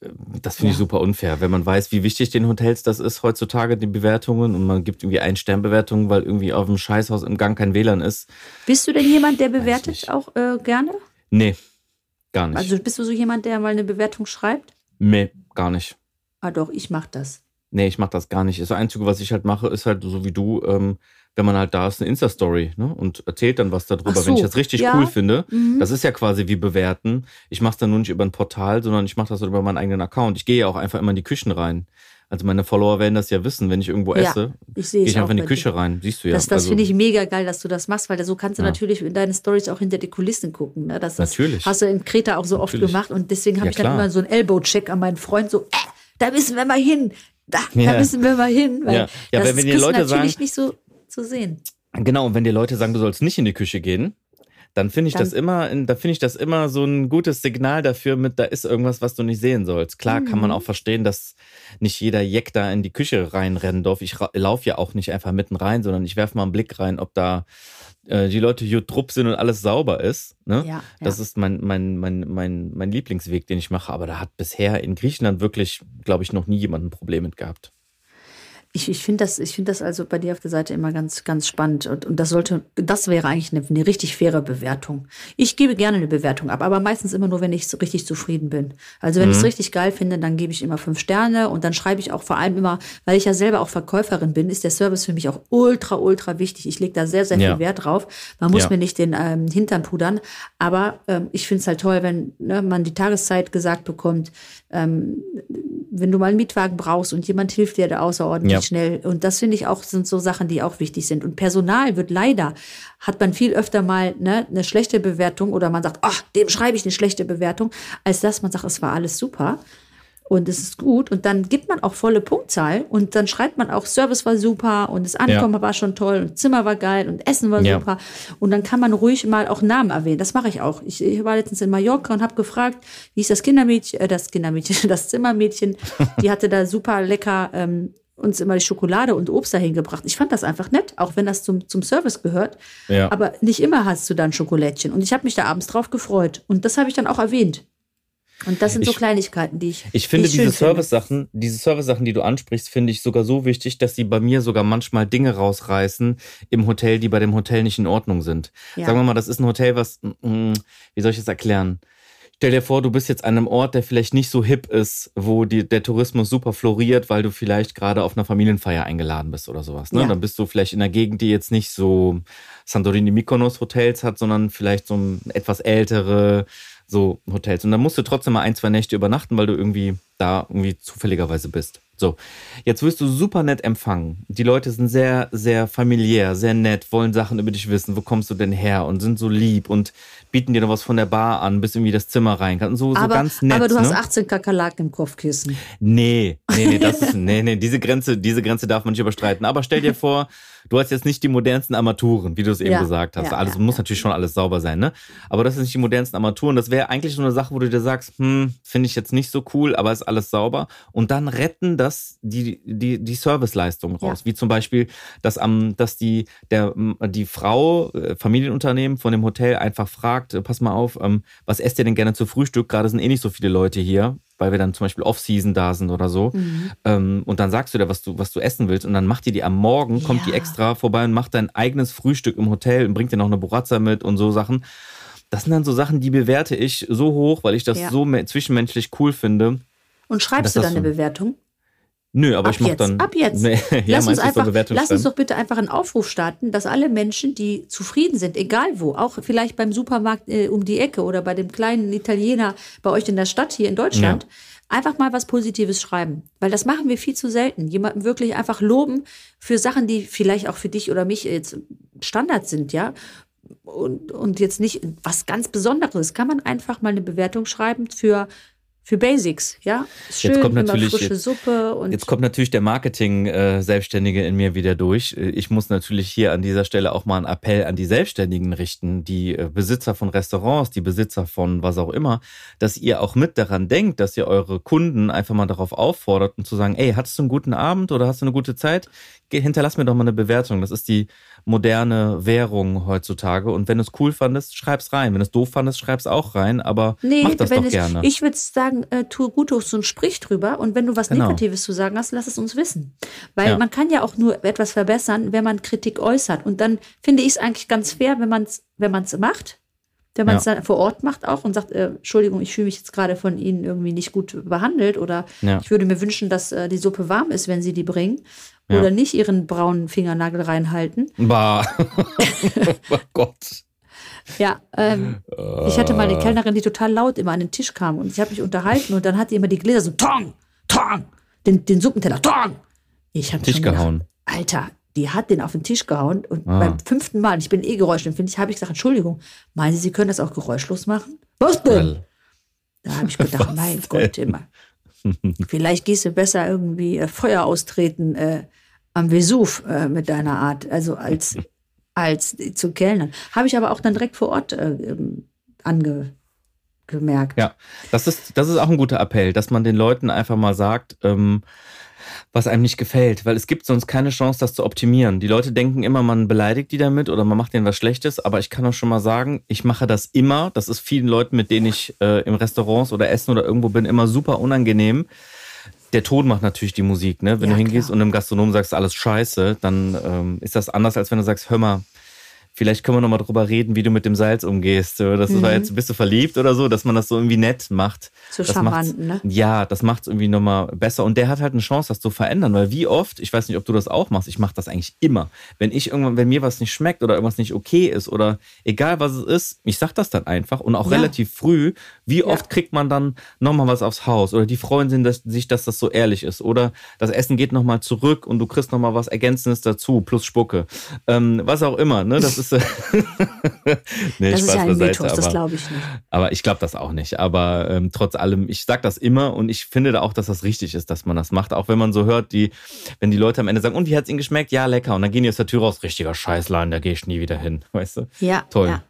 äh, das finde ich Ja. super unfair. Wenn man weiß, wie wichtig den Hotels das ist heutzutage, die Bewertungen, und man gibt irgendwie Ein-Stern-Bewertungen, weil irgendwie auf dem Scheißhaus im Gang kein WLAN ist. Bist du denn jemand, der ich bewertet auch äh, gerne? Nee, gar nicht. Also bist du so jemand, der mal eine Bewertung schreibt? nee, gar nicht. Ah doch, ich mach das. Nee, ich mach das gar nicht. Das Einzige, was ich halt mache, ist halt so wie du, ähm, wenn man halt da ist, eine Insta-Story ne? und erzählt dann was darüber. So, Wenn ich das richtig ja. cool finde, Mhm. das ist ja quasi wie bewerten. Ich mache es dann nur nicht über ein Portal, sondern ich mache das über meinen eigenen Account. Ich gehe ja auch einfach immer in die Küchen rein. Also meine Follower werden das ja wissen, wenn ich irgendwo Ja, esse, Ich sehe gehe ich einfach in die Küche dir. rein. Siehst du ja. Das, das Also, finde ich mega geil, dass du das machst, weil so kannst du Ja. natürlich in deinen Stories auch hinter die Kulissen gucken. Ne? Das, das Natürlich. hast du in Kreta auch so oft Natürlich. gemacht und deswegen habe Ja, ich dann immer so einen Elbow-Check an meinen Freund, so, äh, da müssen wir mal hin, da, Ja. da müssen wir mal hin. Weil Ja. Ja, das wenn- wenn die Leute natürlich sagen- nicht so zu sehen. Genau, und wenn dir Leute sagen, du sollst nicht in die Küche gehen, dann finde ich Dann- das immer, da finde ich das immer so ein gutes Signal dafür mit, da ist irgendwas, was du nicht sehen sollst. Klar kann Mhm. man auch verstehen, dass nicht jeder Jeck da in die Küche reinrennen darf. Ich laufe ja auch nicht einfach mitten rein, sondern ich werfe mal einen Blick rein, ob da äh, die Leute jutrupp sind und alles sauber ist. Ne? Ja, Das ja. ist mein, mein, mein, mein, mein Lieblingsweg, den ich mache. Aber da hat bisher in Griechenland wirklich, glaube ich, noch nie jemand ein Problem mit gehabt. Ich, ich finde das, ich finde das also bei dir auf der Seite immer ganz, ganz spannend. Und, und das sollte, das wäre eigentlich eine, eine richtig faire Bewertung. Ich gebe gerne eine Bewertung ab, aber meistens immer nur, wenn ich so richtig zufrieden bin. Also wenn ich es richtig geil finde, dann gebe ich immer fünf Sterne und dann schreibe ich auch vor allem immer, weil ich ja selber auch Verkäuferin bin, ist der Service für mich auch ultra, ultra wichtig. Ich lege da sehr, sehr Ja. viel Wert drauf. Man muss Ja. mir nicht den ähm, Hintern pudern, aber ähm, ich finde es halt toll, wenn ne, man die Tageszeit gesagt bekommt, ähm, wenn du mal einen Mietwagen brauchst und jemand hilft dir da außerordentlich Ja. Schnell. Und das finde ich auch, sind so Sachen, die auch wichtig sind. Und Personal wird leider, hat man viel öfter mal ne, eine schlechte Bewertung oder man sagt, ach, dem schreibe ich eine schlechte Bewertung, als dass man sagt, es war alles super. Und es ist gut. Und dann gibt man auch volle Punktzahl. Und dann schreibt man auch, Service war super und das Ankommen war schon toll und Zimmer war geil und Essen war Ja. super. Und dann kann man ruhig mal auch Namen erwähnen. Das mache ich auch. Ich, ich war letztens in Mallorca und habe gefragt, wie ist das Kindermädchen, äh, das Kindermädchen, [LAUGHS] das Zimmermädchen. Die hatte da super lecker ähm, uns immer die Schokolade und Obst dahin gebracht. Ich fand das einfach nett, auch wenn das zum, zum Service gehört. Ja. Aber nicht immer hast du dann Schokolädchen. Und ich habe mich da abends drauf gefreut. Und das habe ich dann auch erwähnt. Und das sind so Ich- Kleinigkeiten, die ich. Ich finde die ich schön diese Service-Sachen, diese Service-Sachen, die du ansprichst, finde ich sogar so wichtig, dass sie bei mir sogar manchmal Dinge rausreißen im Hotel, die bei dem Hotel nicht in Ordnung sind. Ja. Sagen wir mal, das ist ein Hotel, was, mm, wie soll ich das erklären? Stell dir vor, du bist jetzt an einem Ort, der vielleicht nicht so hip ist, wo die, der Tourismus super floriert, weil du vielleicht gerade auf einer Familienfeier eingeladen bist oder sowas. Ne? Ja. Dann bist du vielleicht in einer Gegend, die jetzt nicht so Santorini Mykonos Hotels hat, sondern vielleicht so ein etwas ältere so Hotels. Und dann musst du trotzdem mal ein, zwei Nächte übernachten, weil du irgendwie da irgendwie zufälligerweise bist. So, jetzt wirst du super nett empfangen. Die Leute sind sehr, sehr familiär, sehr nett, wollen Sachen über dich wissen. Wo kommst du denn her? Und sind so lieb und bieten dir noch was von der Bar an, bis irgendwie das Zimmer rein kann. So, so aber, ganz nett. aber du hast ne? 18 Kakerlaken im Kopfkissen. Nee, nee, nee, das ist, [LAUGHS] nee, nee, diese Grenze, diese Grenze darf man nicht überstreiten. Aber stell dir vor, du hast jetzt nicht die modernsten Armaturen, wie du es eben Ja, gesagt hast. ja, alles ja, muss natürlich schon alles sauber sein, ne? Aber das ist nicht die modernsten Armaturen. Das wäre eigentlich so eine Sache, wo du dir sagst, hm, finde ich jetzt nicht so cool, aber ist alles sauber. Und dann retten das die, die, die Serviceleistung raus. Wie zum Beispiel, dass am, dass die, der, die Frau, äh, Familienunternehmen von dem Hotel einfach fragt, äh, pass mal auf, ähm, was esst ihr denn gerne zu Frühstück? Gerade sind eh nicht so viele Leute hier, weil wir dann zum Beispiel Off-Season da sind oder so. Mhm. Ähm, und dann sagst du dir, was du, was du essen willst. Und dann macht die die am Morgen, kommt die Ja. extra vorbei und macht dein eigenes Frühstück im Hotel und bringt dir noch eine Burrazza mit und so Sachen. Das sind dann so Sachen, die bewerte ich so hoch, weil ich das Ja. so me- zwischenmenschlich cool finde. Und schreibst du dann eine du. Nö, aber Ab ich mach jetzt, dann. ab jetzt. Nee, [LAUGHS] ja, lass uns einfach, Bewertung lass uns doch bitte einfach einen Aufruf starten, dass alle Menschen, die zufrieden sind, egal wo, auch vielleicht beim Supermarkt äh, um die Ecke oder bei dem kleinen Italiener bei euch in der Stadt hier in Deutschland, einfach mal was Positives schreiben. Weil das machen wir viel zu selten. Jemanden wirklich einfach loben für Sachen, die vielleicht auch für dich oder mich jetzt Standard sind, ja. Und, und jetzt nicht was ganz Besonderes. Kann man einfach mal eine Bewertung schreiben für, für Basics, ja. Ist Jetzt Schön, kommt immer natürlich- frische jetzt- Suppe und Jetzt kommt natürlich der Marketing-Selbstständige in mir wieder durch. Äh, Ich muss natürlich hier an dieser Stelle auch mal einen Appell an die Selbstständigen richten, die äh, Besitzer von Restaurants, die Besitzer von was auch immer, dass ihr auch mit daran denkt, dass ihr eure Kunden einfach mal darauf auffordert und zu sagen, ey, hattest du einen guten Abend oder hast du eine gute Zeit? Hinterlass mir doch mal eine Bewertung. Das ist die moderne Währung heutzutage. Und wenn du es cool fandest, schreib's rein. Wenn du es doof fandest, schreib's auch rein. Aber Nee, mach das doch es, gerne. ich würde sagen, äh, tu Gutes und sprich drüber. Und wenn du was Genau. Negatives zu sagen hast, lass es uns wissen. Weil Ja. man kann ja auch nur etwas verbessern, wenn man Kritik äußert. Und dann finde ich es eigentlich ganz fair, wenn man es wenn man's macht, wenn man es dann vor Ort macht auch und sagt, äh, Entschuldigung, ich fühle mich jetzt gerade von Ihnen irgendwie nicht gut behandelt oder Ja. ich würde mir wünschen, dass äh, die Suppe warm ist, wenn Sie die bringen. Ja. Oder nicht Ihren braunen Fingernagel reinhalten. Bah. [LAUGHS] [LAUGHS] oh Gott. Ja, ähm, ich hatte mal eine Kellnerin, die total laut immer an den Tisch kam und ich habe mich unterhalten und dann hat die immer die Gläser so Tong, Tong, den, den Suppenteller Tong. Ich habe Tisch schon gedacht, gehauen. Alter, die hat den auf den Tisch gehauen und Ah. beim fünften Mal, ich bin eh geräuschempfindlich, habe ich gesagt, Entschuldigung, meinen Sie, Sie können das auch geräuschlos machen? Was denn? Da habe ich gedacht, [LAUGHS] mein Gott, immer. [LAUGHS] Vielleicht gehst du besser irgendwie äh, Feuer austreten äh, am Vesuv äh, mit deiner Art, also als, [LAUGHS] als zu Kellnern. Habe ich aber auch dann direkt vor Ort äh, ähm, angemerkt. Ja, das ist, das ist auch ein guter Appell, dass man den Leuten einfach mal sagt, ähm, was einem nicht gefällt, weil es gibt sonst keine Chance, das zu optimieren. Die Leute denken immer, man beleidigt die damit oder man macht denen was Schlechtes, aber ich kann auch schon mal sagen, ich mache das immer. Das ist vielen Leuten, mit denen ich äh, im Restaurants oder Essen oder irgendwo bin, immer super unangenehm. Der Ton macht natürlich die Musik, ne? Wenn Ja, du hingehst klar. und einem Gastronom sagst, alles scheiße, dann ähm, ist das anders, als wenn du sagst, hör mal, vielleicht können wir noch mal drüber reden, wie du mit dem Salz umgehst. Das war jetzt, bist du verliebt oder so, dass man das so irgendwie nett macht. So das charmant, ne? Ja, das macht es irgendwie nochmal besser. Und der hat halt eine Chance, das zu verändern, weil wie oft, ich weiß nicht, ob du das auch machst, ich mache das eigentlich immer. Wenn ich irgendwann, wenn mir was nicht schmeckt oder irgendwas nicht okay ist oder egal was es ist, ich sag das dann einfach und auch Ja. relativ früh, wie oft kriegt man dann nochmal was aufs Haus oder die freuen sich, dass, sich, dass das so ehrlich ist oder das Essen geht nochmal zurück und du kriegst nochmal was Ergänzendes dazu, plus Spucke. Ähm, was auch immer, ne? Das ist. [LAUGHS] nee, Das ist Spaß ja ein beiseite, Mythos, das glaube ich nicht. aber ich glaube das auch nicht. Aber ähm, trotz allem, ich sag das immer und ich finde da auch, dass das richtig ist, dass man das macht. Auch wenn man so hört, die, wenn die Leute am Ende sagen, und wie hat's Ihnen geschmeckt? Ja, lecker. Und dann gehen die aus der Tür raus, richtiger Scheißladen, da gehe ich nie wieder hin. Weißt du? Ja, Toll. Ja.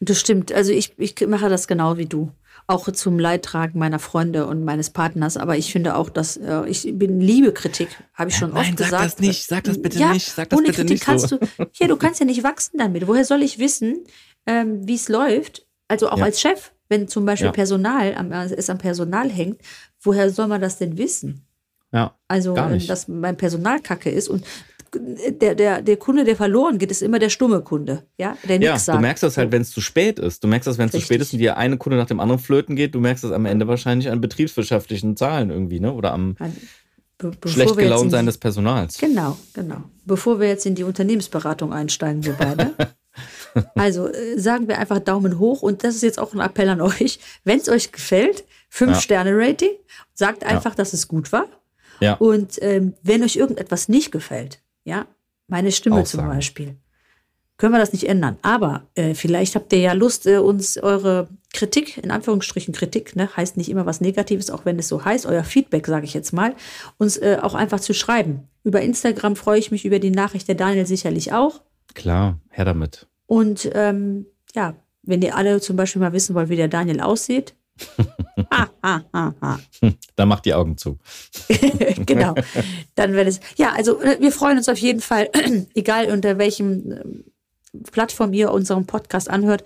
Das stimmt. Also ich, ich mache das genau wie du. Auch zum Leidtragen meiner Freunde und meines Partners. Aber ich finde auch, dass äh, ich bin liebe Kritik, habe ich schon Nein, oft sag gesagt. das nicht, sag das bitte ja, nicht, sag das ohne bitte Kritik nicht kannst so. du. Ja, du kannst ja nicht wachsen damit. Woher soll ich wissen, ähm, wie es läuft? Also auch Ja. als Chef. Wenn zum Beispiel Ja. Personal am, es am Personal hängt, woher soll man das denn wissen? Ja. Also, Gar wenn nicht. das beim Personal kacke ist und der, der, der Kunde, der verloren geht, ist immer der stumme Kunde, ja, der Ja, nichts sagt. du merkst das halt, wenn es zu spät ist. Du merkst das, wenn es zu spät ist und dir eine Kunde nach dem anderen flöten geht. Du merkst das am Ende wahrscheinlich an betriebswirtschaftlichen Zahlen irgendwie, ne? Oder am Be schlecht gelaunt in sein des Personals. Genau, genau. Bevor wir jetzt in die Unternehmensberatung einsteigen, wir beide. [LAUGHS] also äh, sagen wir einfach Daumen hoch und das ist jetzt auch ein Appell an euch. Wenn es euch gefällt, Ja. 5-Sterne-Rating, sagt einfach, dass es gut war. Ja. Und ähm, wenn euch irgendetwas nicht gefällt, ja, meine Stimme Auch zum. Beispiel, können wir das nicht ändern. Aber äh, vielleicht habt ihr ja Lust, äh, uns eure Kritik, in Anführungsstrichen Kritik, ne, heißt nicht immer was Negatives, auch wenn es so heißt, euer Feedback, sage ich jetzt mal, uns äh, auch einfach zu schreiben. Über Instagram freue ich mich über die Nachricht, der Daniel sicherlich auch. Klar, her damit. Und ähm, ja, wenn ihr alle zum Beispiel mal wissen wollt, wie der Daniel aussieht. [LAUGHS] [LAUGHS] ha, ha, ha, ha. Da macht die Augen zu. [LAUGHS] genau. Dann wird es. Ja, also äh, wir freuen uns auf jeden Fall, [CLEARS THROAT] egal unter welchem ähm, Plattform ihr unseren Podcast anhört.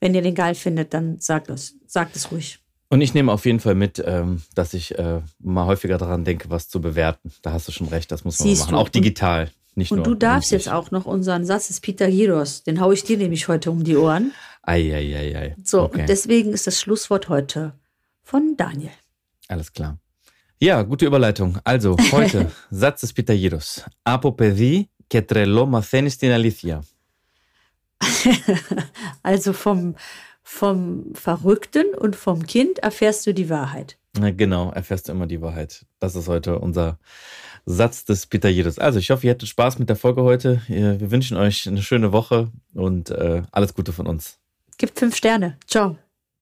Wenn ihr den geil findet, dann sagt es, sagt es ruhig. Und ich nehme auf jeden Fall mit, ähm, dass ich äh, mal häufiger daran denke, was zu bewerten. Da hast du schon recht, das muss man Siehst machen. du. Auch digital, nicht nur. Und du darfst jetzt auch noch unseren Satz des Pythagoras, den hau ich dir nämlich heute um die Ohren. Eieiei. So, okay. und deswegen ist das Schlusswort heute von Daniel. Alles klar. Ja, gute Überleitung. Also, heute, [LAUGHS] Satz des Pythagoras. Από παιδί και τρελό μαθαίνεις την αλήθεια. Also vom, vom Verrückten und vom Kind erfährst du die Wahrheit. Na, Genau, erfährst du immer die Wahrheit. Das ist heute unser Satz des Pythagoras. Also, ich hoffe, ihr hattet Spaß mit der Folge heute. Wir wünschen euch eine schöne Woche und äh, alles Gute von uns. Gibt fünf Sterne. Ciao.